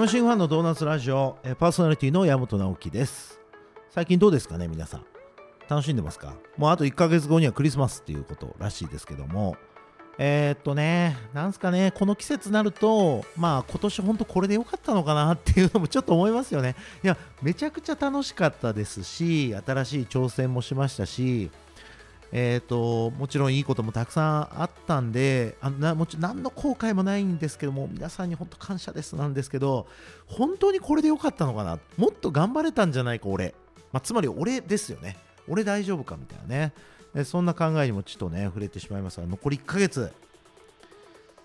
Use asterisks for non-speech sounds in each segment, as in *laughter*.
ムシンファンのドーナツラジオパーソナリティの山本直樹です。最近どうですかね皆さん。楽しんでますか？もうあと1ヶ月後にはクリスマスっていうことらしいですけども。えー、っとねなんすかねこの季節になるとまあ今年本当これで良かったのかなっていうのもちょっと思いますよね。いやめちゃくちゃ楽しかったですし新しい挑戦もしましたしえー、ともちろんいいこともたくさんあったんであなもちろん何の後悔もないんですけども皆さんに本当感謝ですなんですけど本当にこれでよかったのかな？もっと頑張れたんじゃないか俺、まあ、つまり俺ですよね。俺大丈夫かみたいなね。そんな考えにもちょっとね触れてしまいますが残り1ヶ月。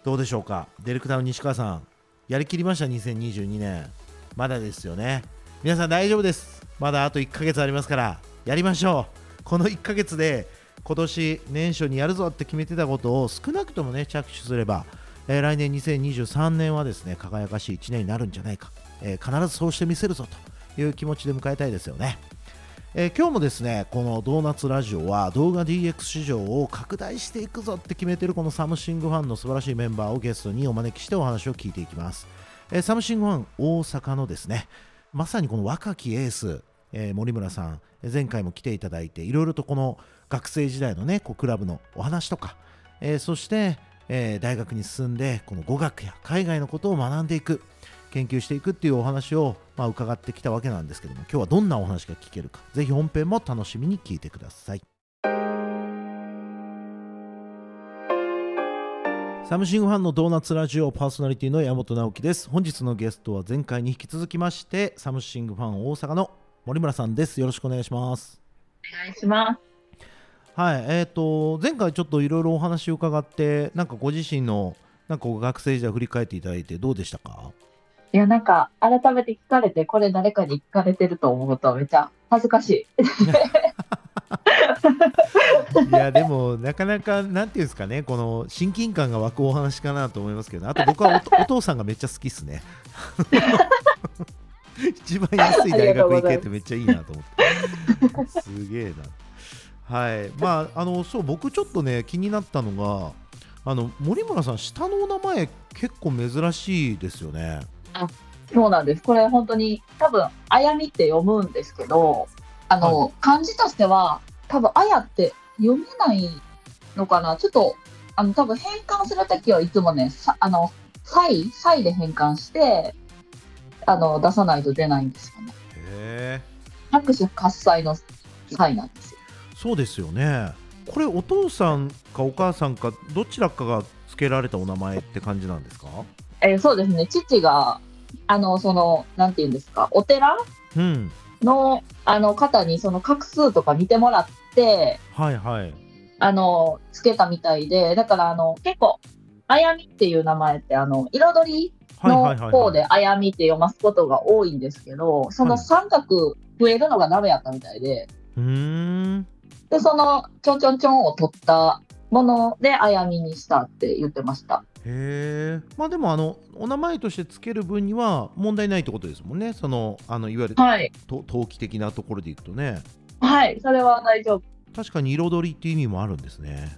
どうでしょうか？デルクタウン西川さん。やりきりました2022年まだですよね。皆さん大丈夫です。まだあと1ヶ月ありますからやりましょう。この1ヶ月で今年年初にやるぞって決めてたことを少なくともね着手すれば、えー来年2023年はですね輝かしい1年になるんじゃないか、えー必ずそうしてみせるぞという気持ちで迎えたいですよね。えー今日もですねこのドーナツラジオは動画 DX 市場を拡大していくぞって決めてるこのサムシングファンの素晴らしいメンバーをゲストにお招きしてお話を聞いていきます、えーサムシングファン大阪のですねまさにこの若きエース、えー森村さん前回も来ていただいていろいろとこの学生時代のねこうクラブのお話とか、えーそして、えー大学に進んでこの語学や海外のことを学んでいく研究していくっていうお話を、まあ、伺ってきたわけなんですけども今日はどんなお話が聞けるかぜひ本編も楽しみに聞いてください。サムシングファンのドーナツラジオパーソナリティの山本直樹です。本日のゲストは前回に引き続きましてサムシングファン大阪の森村さんです。よろしくお願いします。お願いします。はい。えー、と前回ちょっといろいろお話を伺ってなんかご自身のなんか学生時代振り返っていただいてどうでしたか？いや、なんか、改めて聞かれて、これ誰かに聞かれてると思うと、めっちゃ恥ずかしい。*laughs* いやでもなかなかなんていうんですかねこの親近感が湧くお話かなと思いますけどあと僕はおお父さんがめっちゃ好きっすね *laughs* 一番安い大学行けってめっちゃいいなと思って。すげえな。はい。まああのそう僕ちょっとね気になったのがあの森村さん下のお名前結構珍しいですよね。そうなんです。これ本当に、多分、あやみって読むんですけど、あの、は漢字としては、多分、あやって読めないのかな。ちょっと、あの、多分変換するときはいつもね、さあの、サイ、サイで変換して、あの、出さないと出ないんですよね。へえ。拍手喝采のサイなんですよ。そうですよね。これお父さんかお母さんかどちらかが付けられたお名前って感じなんですか？えーそうですね。父が、あの、その、なんて言うんですか、お寺？うん。のあの方にその画数とか見てもらってはいはい。あのつけたみたいでだからあの結構あやみっていう名前ってあの彩りのはいはいはい方であやみって読ますことが多いんですけどその三角増えるのがダメやったみたいでうーん。でそのちょんちょんちょんを取ったものであやみにしたって言ってました。へえまあでもあのお名前として付ける分には問題ないってことですもんね。そのあのいわゆるはい。と陶器的なところでいくとね。はい。それは大丈夫。確かに彩りっていう意味もあるんですね。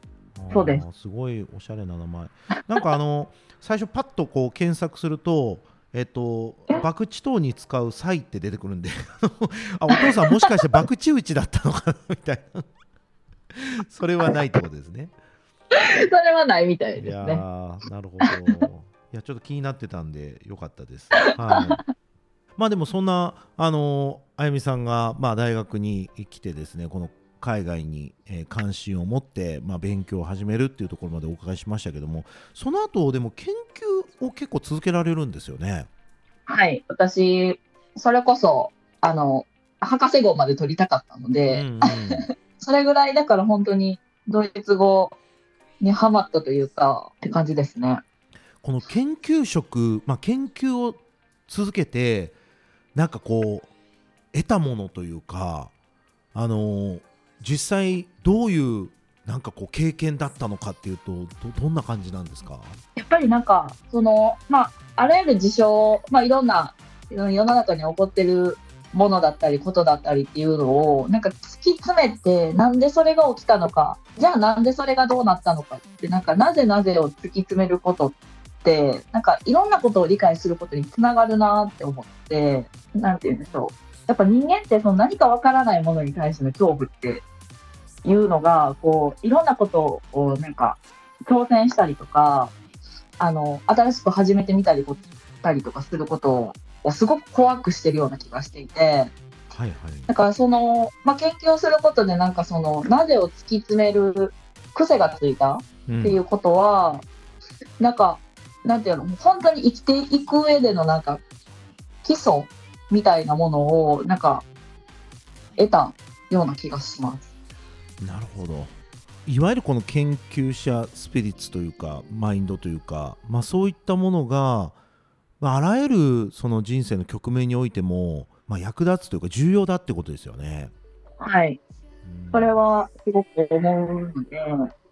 そうです。すごいおしゃれな名前。なんかあの最初パッとこう検索するとえっと、博打等に使う際って出てくるんで *laughs* あお父さんもしかして博打打ちだったのかなみたいな *laughs* それはないってことですねそれはないみたいいやですねーなるほど。いやちょっと気になってたんでよかったです。はい。まあでもそんなあのあゆみさんがまあ大学に来てですねこの海外に、えー関心を持って、まあ、勉強を始めるっていうところまでお伺いしましたけどもその後でも研究を結構続けられるんですよね。はい私それこそあの博士号まで取りたかったので、うんうん *laughs* それぐらいだから本当にドイツ語にハマったというかって感じですね。この研究職、まあ、研究を続けてなんかこう得たものというかあの実際どういうなんかこう経験だったのかっていうとどどんな感じなんですか？やっぱりなんかそのまああらゆる事象まあいろんな世の中に起こってるものだったりことだったりっていうのをなんか突き詰めてなんでそれが起きたのかじゃあなんでそれがどうなったのかってなんかなぜなぜを突き詰めることってなんかいろんなことを理解することにつながるなって思ってなんて言うんでしょう。やっぱ人間ってその何かわからないものに対しての恐怖っていうのがこういろんなことをなんか挑戦したりとかあの新しく始めてみたりたりとかすることをすごく怖くしてるような気がしていて。はいはい、だからその、まあ、研究をすることでなんかそのなぜを突き詰める癖がついたっていうことは、うん、なんかなんていうの本当に生きていく上でのなんか基礎みたいなものをなんか得たような気がします。なるほどいわゆるこの研究者スピリッツというかマインドというか、まあ、そういったものが、まあ、あらゆるその人生の局面においてもまあ、役立つというか重要だってことですよね。はい。それはすごく思うので、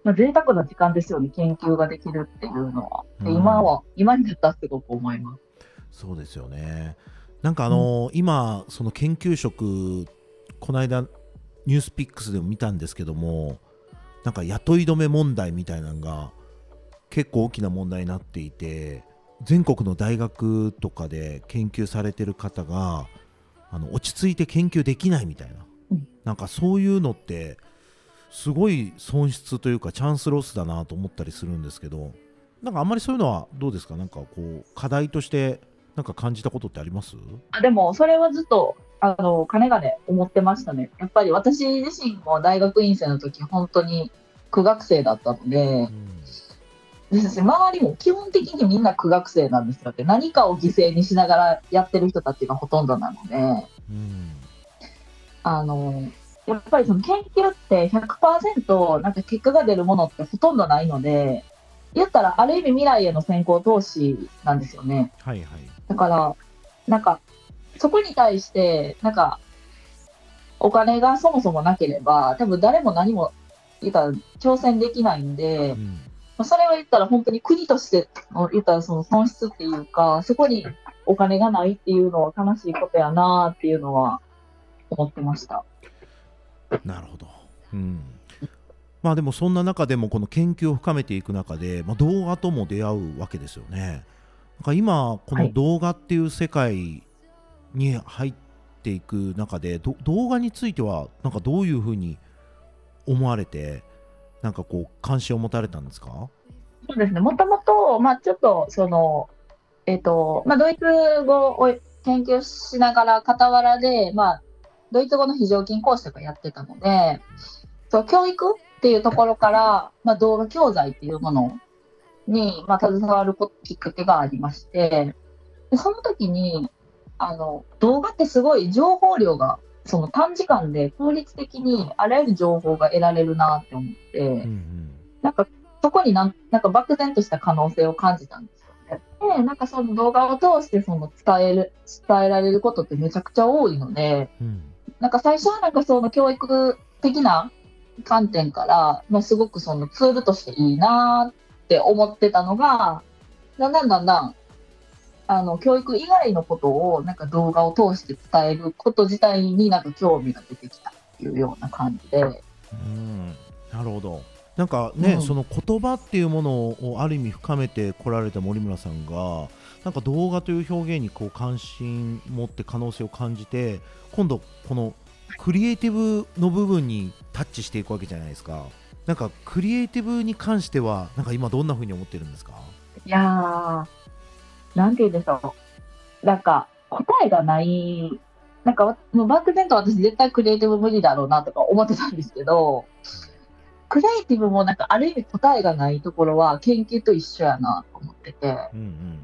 まあ、贅沢な時間ですよね、研究ができるっていうのは。で今は、今になったらすごく思います。そうですよね。なんかあのーうん、今、その研究職、この間、ニュースピックスでも見たんですけども、なんか雇い止め問題みたいなのが結構大きな問題になっていて、全国の大学とかで研究されてる方が、あの落ち着いて研究できないみたいな、うん、なんかそういうのってすごい損失というかチャンスロスだなと思ったりするんですけどなんかあんまりそういうのはどうですか？なんかこう課題としてなんか感じたことってあります？あでもそれはずっとあのかねがね思ってましたねやっぱり私自身も大学院生の時本当に苦学生だったので、うん、です周りも基本的にみんな苦学生なんですよって何かを犠牲にしながらやってる人たちがほとんどなので、うん、あのやっぱりその研究って100%なんか結果が出るものってほとんどないので言ったらある意味未来への先行投資なんですよね。はいはい、だからなんかそこに対してなんかお金がそもそもなければ多分誰も何も言ったら挑戦できないんで、うん、それを言ったら本当に国として言ったらその損失っていうかそこにお金がないっていうのは悲しいことやなっていうのは思ってました。なるほど。うん。まあでもそんな中でもこの研究を深めていく中で、まあ、動画とも出会うわけですよね。なんか今この動画っていう世界に入っていく中で、はい、動画についてはなんかどういうふうに思われてなんかこう関心を持たれたんですか？そうですね。もともと、まあ、ちょっとそのえっ、ー、と、まあ、ドイツ語を研究しながら傍らで、まあ、ドイツ語の非常勤講師とかやってたので、そう教育っていうところから、まあ、動画教材っていうものに、まあ、携わるきっかけがありまして、でその時に、あの、動画ってすごい情報量が、その短時間で効率的にあらゆる情報が得られるなって思って、うんうん、なんかそこになんなんか漠然とした可能性を感じたんですで、なんかその動画を通してその伝える、伝えられることってめちゃくちゃ多いので、うん、なんか最初はなんかその教育的な観点から、まあ、すごくそのツールとしていいなって思ってたのが、だんだんだんだん、あの、教育以外のことをなんか動画を通して伝えること自体になんか興味が出てきたっていうような感じで。うん、なるほど。なんかね、うん、その言葉っていうものをある意味深めてこられた森村さんがなんか動画という表現にこう関心持って可能性を感じて今度このクリエイティブの部分にタッチしていくわけじゃないですか。なんかクリエイティブに関してはなんか今どんなふうに思ってるんですか？いやーなんて言うんでしょう。なんか答えがない。なんかもう漠然と私絶対クリエイティブ無理だろうなとか思ってたんですけどクリエイティブもなんかある意味答えがないところは研究と一緒やなと思ってて、うんうん、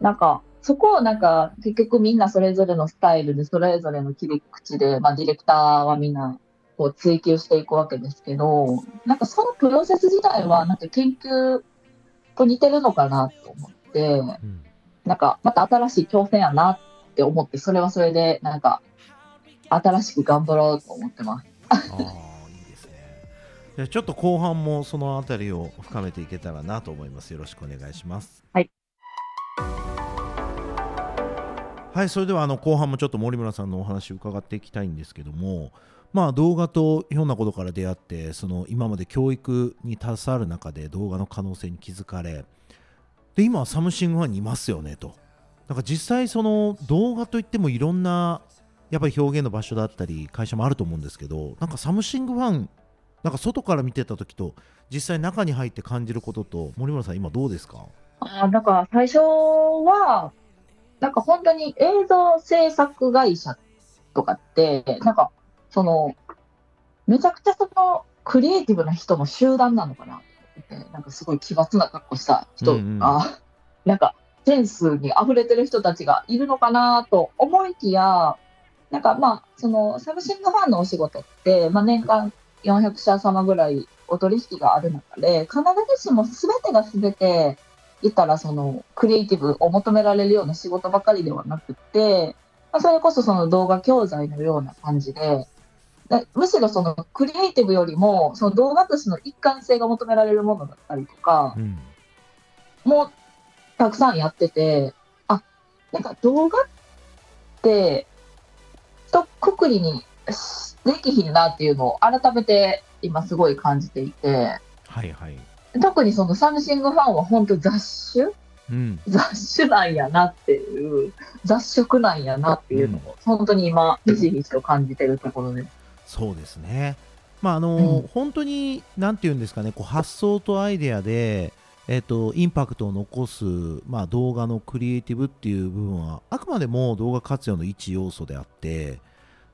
なんかそこをなんか結局みんなそれぞれのスタイルでそれぞれの切り口で、まあ、ディレクターはみんなこう追求していくわけですけどなんかそのプロセス自体はなんか研究と似てるのかなと思って、うん、なんかまた新しい挑戦やなって思ってそれはそれでなんか新しく頑張ろうと思ってます。ちょっと後半もその辺りを深めていけたらなと思います。よろしくお願いします。はい。はい、それではあの後半もちょっと森村さんのお話を伺っていきたいんですけども、まあ、動画とひょんなことから出会ってその今まで教育に携わる中で動画の可能性に気づかれで今はサムシングファンにいますよねと。なんか実際その動画といってもいろんなやっぱり表現の場所だったり会社もあると思うんですけどなんかサムシングファンなんか外から見てた時と実際中に入って感じることと森村さん今どうですか？あなんか最初は、なんか本当に映像制作会社とかって、なんかその、めちゃくちゃそのクリエイティブな人の集団なのかな？って、なんかすごい奇抜な格好した人。が、うんうん。なんかセンスに溢れてる人たちがいるのかなと思いきや、なんかまあ、そのサムシングファンのお仕事って、まあ年間400社様ぐらいお取引がある中で、必ずしも全てが全て、言ったらそのクリエイティブを求められるような仕事ばかりではなくて、まあ、それこそその動画教材のような感じで、でむしろそのクリエイティブよりもその動画としての一貫性が求められるものだったりとかうん。もたくさんやってて、あ、なんか動画って、一括りにできひんなっていうのを改めて今すごい感じていて、はいはい。特にそのサムシングファンは本当雑種？うん。雑種なんやなっていう、雑食なんやなっていうのを、本当に今、ひしひしと感じてるところで。す。そうですね。まああのうん本当に何て言うんですかねこう発想とアイデアで、えっとインパクトを残す、まあ、動画のクリエイティブっていう部分はあくまでも動画活用の一要素であって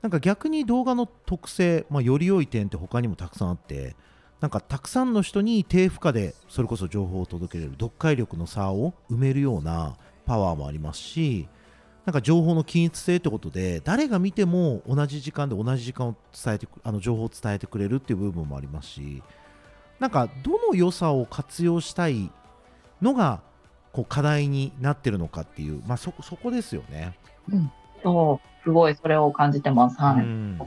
なんか逆に動画の特性、まあ、より良い点って他にもたくさんあってなんかたくさんの人に低負荷でそれこそ情報を届けれる読解力の差を埋めるようなパワーもありますしなんか情報の均一性ってことで誰が見ても同じ時間で同じ時間を伝えてくあの情報を伝えてくれるっていう部分もありますしなんかどの良さを活用したいのがこう課題になってるのかっていう、まあ、そこそこですよね。そう、すごいそれを感じてます。はい。うん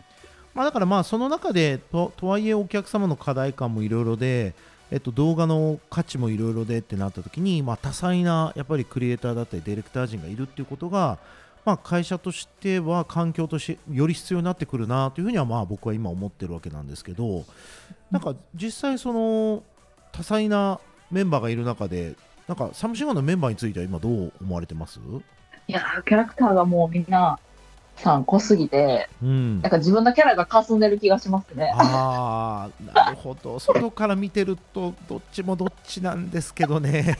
まあ、だからまあその中でととはいえお客様の課題感もいろいろで、えっと、動画の価値もいろいろでってなった時に、まあ、多彩なやっぱりクリエイターだったりディレクター陣がいるっていうことが、まあ、会社としては環境としてより必要になってくるなというふうにはまあ僕は今思ってるわけなんですけどなんか実際その多彩なメンバーがいる中でなんかサムシンガーのメンバーについては今どう思われてます？いや、キャラクターがもうみんな、さん濃すぎて、うんなんか自分のキャラが霞んでる気がしますね。ああ、なるほど。外から見てると、どっちもどっちなんですけどね。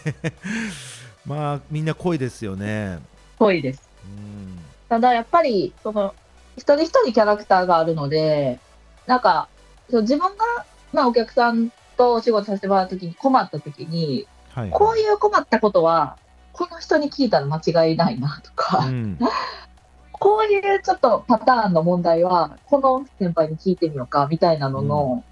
*laughs* まあ、みんな濃いですよね。濃いです。うん。ただやっぱり、その、一人一人キャラクターがあるので、なんか、そう自分が、まあお客さんとお仕事させてもらうときに困ったときに、はい。こういう困ったことは、この人に聞いたら間違いないなとか、うん。*laughs* こういうちょっとパターンの問題は、この先輩に聞いてみようかみたいなのの、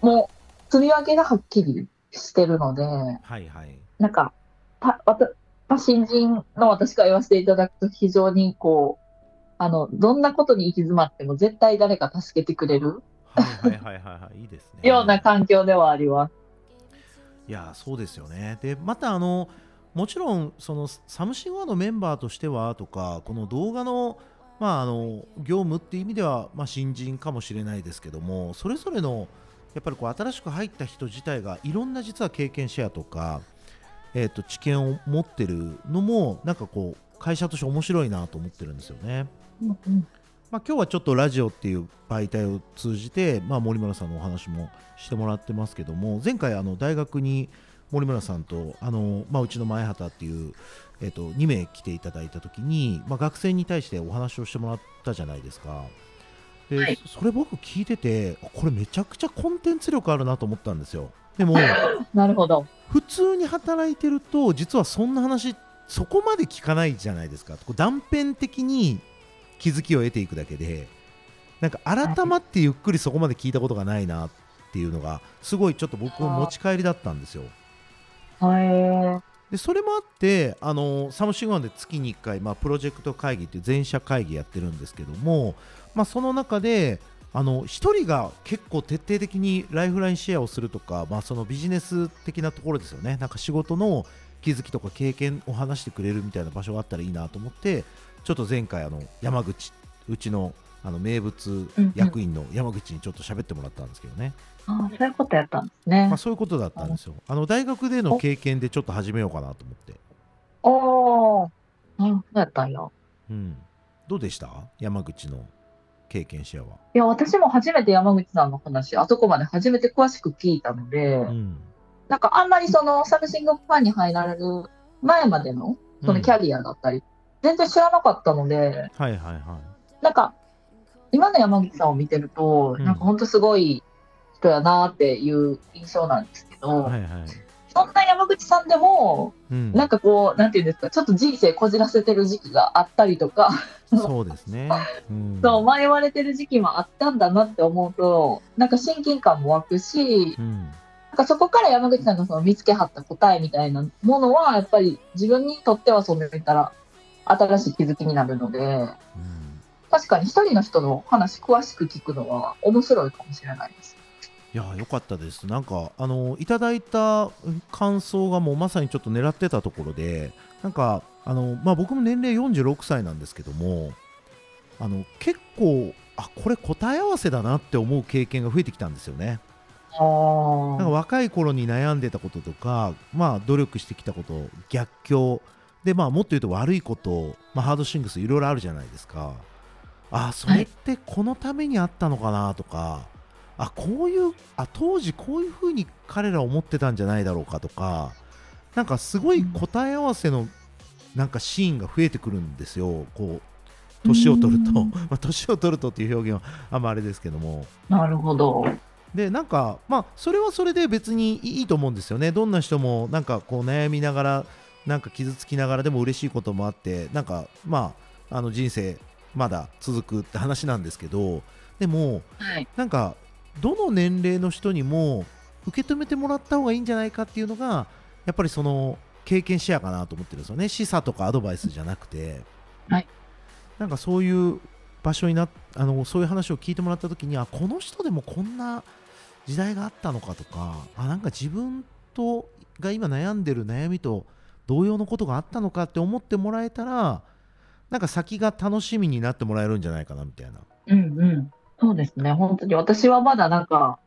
もう、積み分けがはっきりしてるので、はいはい。なんか、たわ新人の私から言わせていただくと、非常にこう、あの、どんなことに行き詰まっても絶対誰か助けてくれるはいはいはいはいはい。*laughs* いいですね。ような環境ではあります。いやそうですよね。でまたあのもちろんそのサムシングワのメンバーとしてはとかこの動画のまああの業務っていう意味ではまあ新人かもしれないですけどもそれぞれのやっぱりこう新しく入った人自体がいろんな実は経験シェアとかえーと知見を持ってるのもなんかこう会社として面白いなと思ってるんですよね。まあ、今日はちょっとラジオっていう媒体を通じて、まあ、森村さんのお話もしてもらってますけども前回あの大学に森村さんとあの、まあ、うちの前畑っていう、えっと2名来ていただいた時に、まあ、学生に対してお話をしてもらったじゃないですか。で、はいそれ僕聞いててこれめちゃくちゃコンテンツ力あるなと思ったんですよ。でも *laughs* なるほど。普通に働いてると実はそんな話そこまで聞かないじゃないですか断片的に気づきを得ていくだけでなんか改まってゆっくりそこまで聞いたことがないなっていうのがすごいちょっと僕の持ち帰りだったんですよへでそれもあってあのサムシングファンで月に1回、まあ、プロジェクト会議っていう全社会議やってるんですけども、まあ、その中であの1人が結構徹底的にライフラインシェアをするとか、まあ、そのビジネス的なところですよね。なんか仕事の気づきとか経験を話してくれるみたいな場所があったらいいなと思ってちょっと前回あの山口うちのあの名物うんうん。役員の山口にちょっと喋ってもらったんですけどね、ああ、そういうことやったんですね。まあ、。そういうことだったんですよ。あの大学での経験でちょっと始めようかなと思って、おー。うん、そうやったんや。うん、どうでした？山口の経験シェアは、いや、私も初めて山口さんの話、あそこまで初めて詳しく聞いたので、うん。なんかあんまりそのサムシングファンに入られる前までのそのキャリアだったり、全然知らなかったので、はいはいはい。なんか今の山口さんを見てると、うん。なんか本当すごい人やなっていう印象なんですけど、はいはい、そんな山口さんでも、うん、なんかこう、なんていうんですか、ちょっと人生こじらせてる時期があったりとか、そうですね、うん、*laughs* そう迷われてる時期もあったんだなって思うと、なんか親近感も湧くし、うん。なんかそこから山口さんがその見つけはった答えみたいなものは、やっぱり自分にとってはそう見たら新しい気づきになるので、うん。確かに一人の人の話詳しく聞くのは面白いかもしれないです。いや良かったです。なんかあのいただいた感想がもうまさにちょっと狙ってたところでなんかあの、まあ、僕も年齢46歳なんですけどもあの結構あこれ答え合わせだなって思う経験が増えてきたんですよね。あなんか若い頃に悩んでたこととか、まあ、努力してきたこと逆境で、まあ、もっと言うと悪いこと、まあ、ハードシングスいろいろあるじゃないですか。あそれってこのためにあったのかなとか、あこういうあ当時こういうふうに彼ら思ってたんじゃないだろうかとかなんかすごい答え合わせのなんかシーンが増えてくるんですよ。こう年を取ると、うん。*laughs* まあ、年を取るとっていう表現はあんまあれですけども。なるほど。でなんかまあそれはそれで別にいいと思うんですよね。どんな人もなんかこう悩みながらなんか傷つきながらでも嬉しいこともあってなんかまああの人生まだ続くって話なんですけどでもはい。なんかどの年齢の人にも受け止めてもらった方がいいんじゃないかっていうのがやっぱりその経験シェアかなと思ってるんですよね示唆とかアドバイスじゃなくて、はいなんかそういう場所になあのそういう話を聞いてもらった時にあこの人でもこんな時代があったのかとかあなんか自分とが今悩んでる悩みと同様のことがあったのかって思ってもらえたらなんか先が楽しみになってもらえるんじゃないかなみたいな。うんうん。そうですね。本当に私はまだなんか、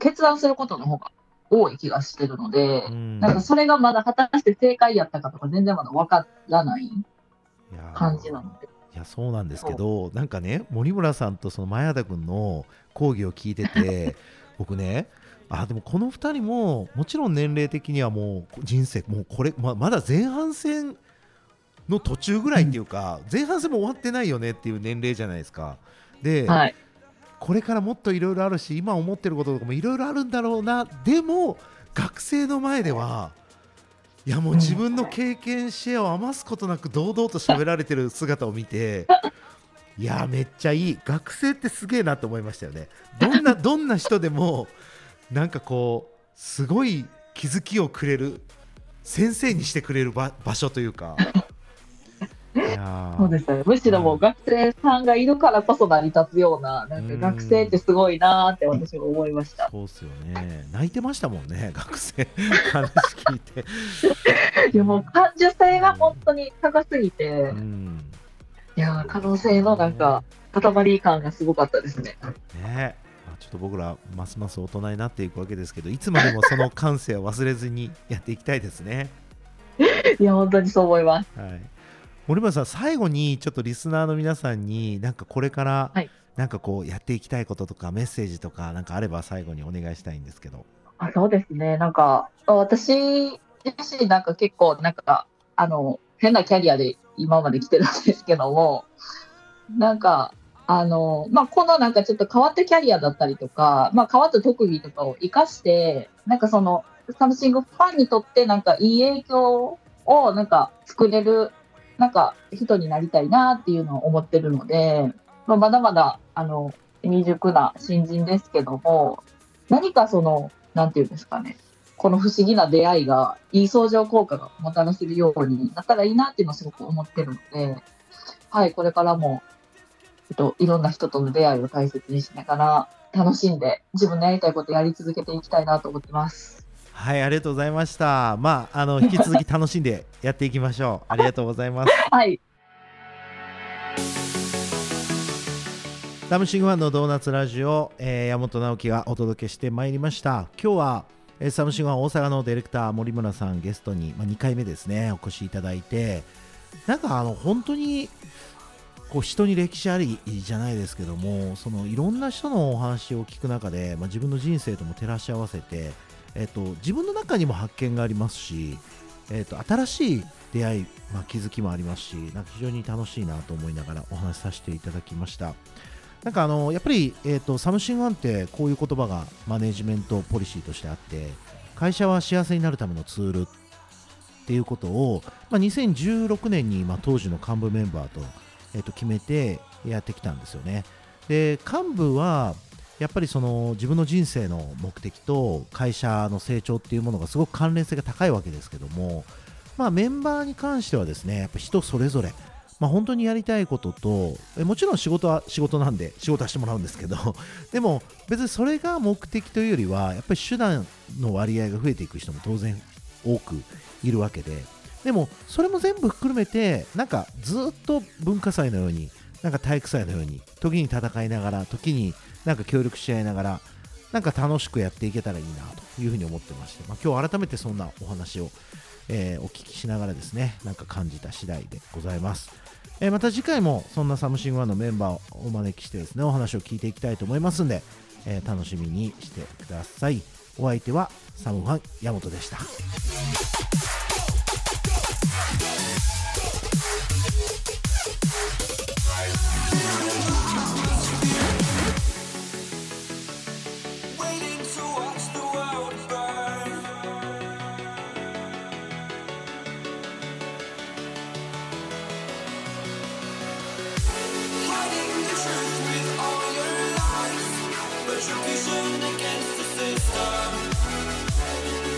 決断することの方が多い気がしてるので、うんなんかそれがまだ果たして正解やったかとか全然まだ分からない感じなので。いやそうなんですけどなんかね森村さんとその前田君の講義を聞いてて *laughs* 僕ねあでもこの2人ももちろん年齢的にはもう人生もうこれままだ前半戦の途中ぐらいっていうか、前半戦も終わってないよねっていう年齢じゃないですか。で、はい。これからもっといろいろあるし今思ってることとかもいろいろあるんだろうな。でも学生の前ではいやもう自分の経験シェアを余すことなく堂々と喋られてる姿を見ていやめっちゃいい。学生ってすげえなと思いましたよね。どんな *laughs* どんな人でもなんかこうすごい気づきをくれる先生にしてくれる場場所というかそうですね。むしろもう学生さんがいるからこそ成り立つような、なんか学生ってすごいなーって私も思いました。そうっすよね泣いてましたもんね学生話聞いていやもう感受性が本当に高すぎてう、んいやー可能性のなんか塊感がすごかったですね。ねまあちょっと僕らますます大人になっていくわけですけどいつまでもその感性を忘れずにやっていきたいですね。*laughs* いや本当にそう思います。はい、森村さん最後にちょっとリスナーの皆さんになんかこれからはいなんかこうやっていきたいこととかメッセージとかなんかあれば最後にお願いしたいんですけど。あそうですね。なんか、私自身なんか結構なんか、あの、変なキャリアで今まで来てるんですけども、なんか、あの、まあ、このなんかちょっと変わったキャリアだったりとか、まあ、変わった特技とかを活かして、なんかその、サムシングファンにとってなんかいい影響をなんか作れる、なんか人になりたいなっていうのを思ってるので、まあ、まだまだ、あの、未熟な新人ですけども、何かその、なんていうんですかね、この不思議な出会いが、いい相乗効果がもたらせるようになったらいいなっていうのをすごく思ってるので、はい、これからも、えっと、いろんな人との出会いを大切にしながら、楽しんで、自分のやりたいことやり続けていきたいなと思ってます。はいありがとうございました。まああの引き続き楽しんでやっていきましょう。*laughs* ありがとうございます。はい、サムシングファンのドーナツラジオ、えー、山本直樹がお届けしてまいりました今日は、えー、サムシングファン大阪のディレクター森村さんゲストに、まあ、2回目ですねお越しいただいてなんかあの本当にこう人に歴史ありじゃないですけどもそのいろんな人のお話を聞く中で、まあ、自分の人生とも照らし合わせて、えーと、自分の中にも発見がありますし、えーと、新しい出会い、まあ、気づきもありますしなんか非常に楽しいなと思いながらお話しさせていただきました。なんかあのやっぱり、えーと、サムシングファンってこういう言葉がマネジメントポリシーとしてあって会社は幸せになるためのツールっていうことを、まあ、2016年に、まあ、当時の幹部メンバーと,、えー、と決めてやってきたんですよねで幹部はやっぱりその自分の人生の目的と会社の成長っていうものがすごく関連性が高いわけですけども、まあ、メンバーに関してはですねやっぱ人それぞれまあ、本当にやりたいことともちろん仕事は仕事なんで仕事はしてもらうんですけど *laughs* でも別にそれが目的というよりはやっぱり手段の割合が増えていく人も当然多くいるわけででもそれも全部含めてなんかずっと文化祭のようになんか体育祭のように時に戦いながら時になんか協力し合いながらなんか楽しくやっていけたらいいなというふうに思ってまして、まあ、今日改めてそんなお話を、えー、お聞きしながらですねなんか感じた次第でございます。えー、また次回もそんなサムシングファンのメンバーをお招きしてですねお話を聞いていきたいと思いますんで、えー、楽しみにしてくださいお相手はサムファン山本でした push, we against the system.